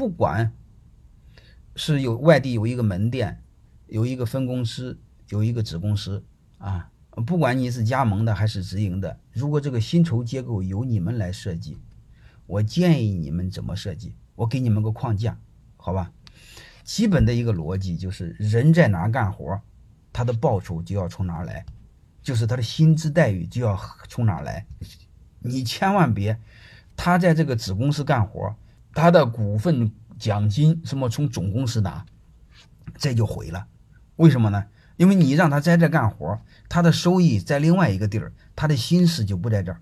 不管是有外地有一个门店，有一个分公司，有一个子公司啊，不管你是加盟的还是直营的，如果这个薪酬结构由你们来设计，我建议你们怎么设计？我给你们个框架，好吧？基本的一个逻辑就是人在哪干活，他的报酬就要从哪来，就是他的薪资待遇就要从哪来。你千万别，他在这个子公司干活，他的股份奖金什么从总公司拿，这就毁了。为什么呢？因为你让他在这干活，他的收益在另外一个地儿，他的心思就不在这儿，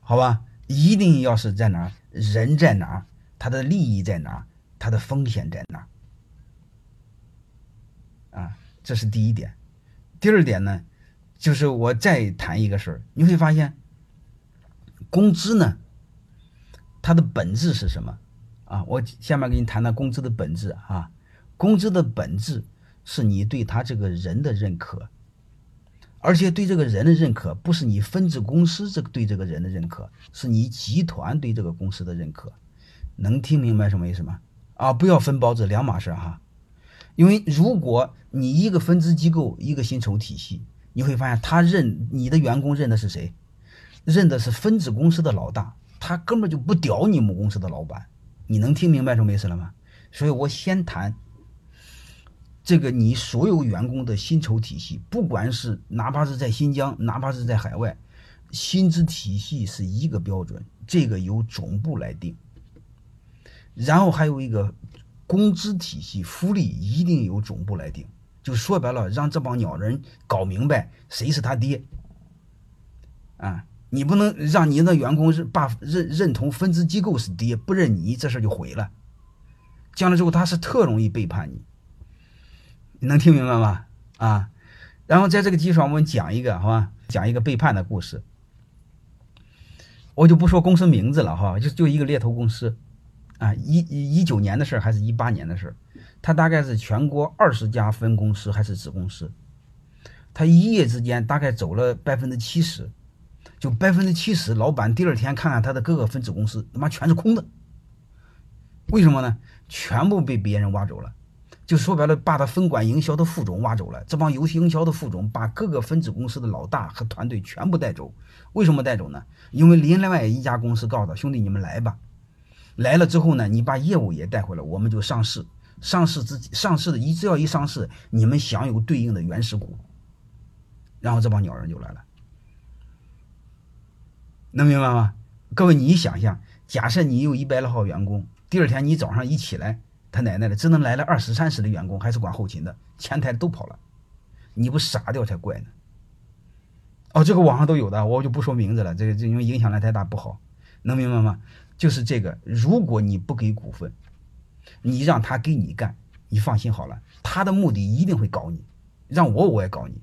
好吧？一定要是在哪儿，人在哪儿，他的利益在哪儿，他的风险在哪儿，啊，这是第一点。第二点呢？就是我再谈一个事儿，你会发现，工资呢，它的本质是什么啊？我下面给你谈谈工资的本质啊。工资的本质是你对他这个人的认可，而且对这个人的认可不是你分支公司这个对这个人的认可，是你集团对这个公司的认可。能听明白什么意思吗？啊，不要分包子两码事哈。因为如果你一个分支机构一个薪酬体系。你会发现，他认你的员工认的是谁？认的是分子公司的老大，他根本就不屌你们公司的老板。你能听明白什么意思了吗？所以我先谈这个，你所有员工的薪酬体系，不管是哪怕是在新疆，哪怕是在海外，薪资体系是一个标准，这个由总部来定。然后还有一个工资体系，福利一定由总部来定。就说白了，让这帮鸟人搞明白谁是他爹啊！你不能让你的员工是把认认同分支机构是爹，不认你，这事就毁了。将来之后，他是特容易背叛你。你能听明白吗？啊！然后在这个基础上，我们讲一个，好吧？讲一个背叛的故事。我就不说公司名字了，哈，就就一个猎头公司啊，一一九年的事儿，还是一八年的事儿。他大概是全国二十家分公司还是子公司，他一夜之间大概走了百分之七十，就百分之七十，老板第二天看看他的各个分子公司，他妈全是空的。为什么呢？全部被别人挖走了，就说白了，把他分管营销的副总挖走了。这帮游戏营销的副总把各个分子公司的老大和团队全部带走。为什么带走呢？因为另外一家公司告诉他兄弟，你们来吧，来了之后呢，你把业务也带回来，我们就上市。上市之上市的一只要一上市，你们享有对应的原始股，然后这帮鸟人就来了，能明白吗？各位，你想象，假设你有一百来号员工，第二天你早上一起来，他奶奶的，只能来了二十三十的员工，还是管后勤的，前台都跑了，你不傻掉才怪呢。哦，这个网上都有的，我就不说名字了，这个这因为影响力太大不好，能明白吗？就是这个，如果你不给股份。你让他给你干，你放心好了，他的目的一定会搞你，让我我也搞你。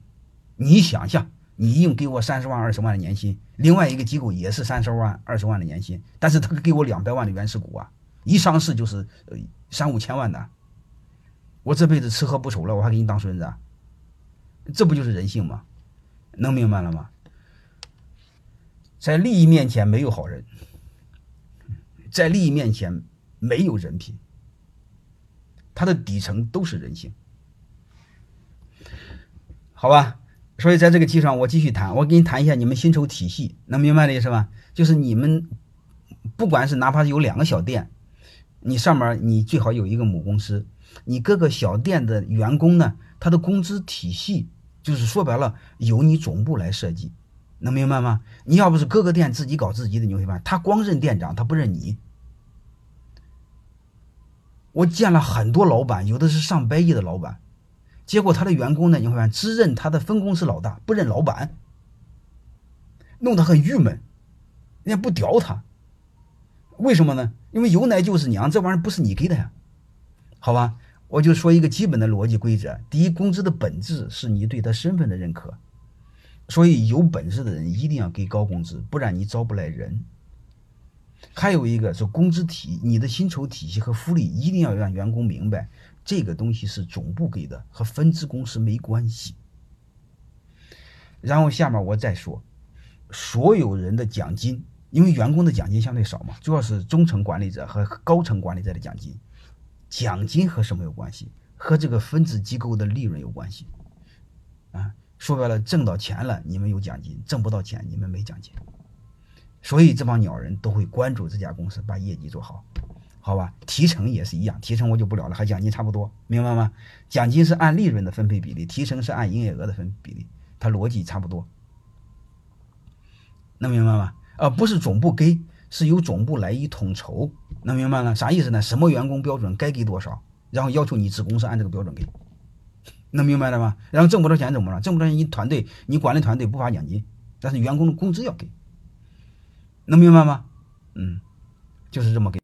你想象，你硬给我三十万、二十万的年薪，另外一个机构也是三十万、二十万的年薪，但是他给我两百万的原始股啊，一上市就是三五千万的，我这辈子吃喝不愁了，我还给你当孙子？这不就是人性吗？能明白了吗？在利益面前没有好人，在利益面前没有人品。它的底层都是人性，好吧？所以在这个基础上，我继续谈，我给你谈一下你们薪酬体系，能明白的意思吧？就是你们不管是哪怕是有两个小店，你上面你最好有一个母公司，你各个小店的员工呢，他的工资体系就是说白了由你总部来设计，能明白吗？你要不是各个店自己搞自己的，你会发现他光认店长，他不认你。我见了很多老板，有的是上百亿的老板，结果他的员工呢，你会发现只认他的分公司老大，不认老板，弄得很郁闷，人家不屌他，为什么呢？因为有奶就是娘，这玩意儿不是你给的呀，好吧？我就说一个基本的逻辑规则：第一，工资的本质是你对他身份的认可，所以有本事的人一定要给高工资，不然你招不来人。还有一个是工资体，你的薪酬体系和福利一定要让员工明白，这个东西是总部给的，和分支公司没关系。然后下面我再说，所有人的奖金因为员工的奖金相对少嘛，主要是中层管理者和高层管理者的奖金。奖金和什么有关系？和这个分支机构的利润有关系。啊，说白了，挣到钱了，你们有奖金；挣不到钱，你们没奖金。所以这帮鸟人都会关注这家公司把业绩做好，好吧？提成也是一样，提成我就不聊了，和奖金差不多，明白吗？奖金是按利润的分配比例，提成是按营业额的分比例，它逻辑差不多，能明白吗？啊，不是总部给，是由总部来一统筹，能明白了？啥意思呢？什么员工标准该给多少，然后要求你子公司按这个标准给，能明白了吗？然后挣不着钱怎么着？挣不着钱，你团队你管理团队不发奖金，但是员工的工资要给。能明白吗？嗯，就是这么给。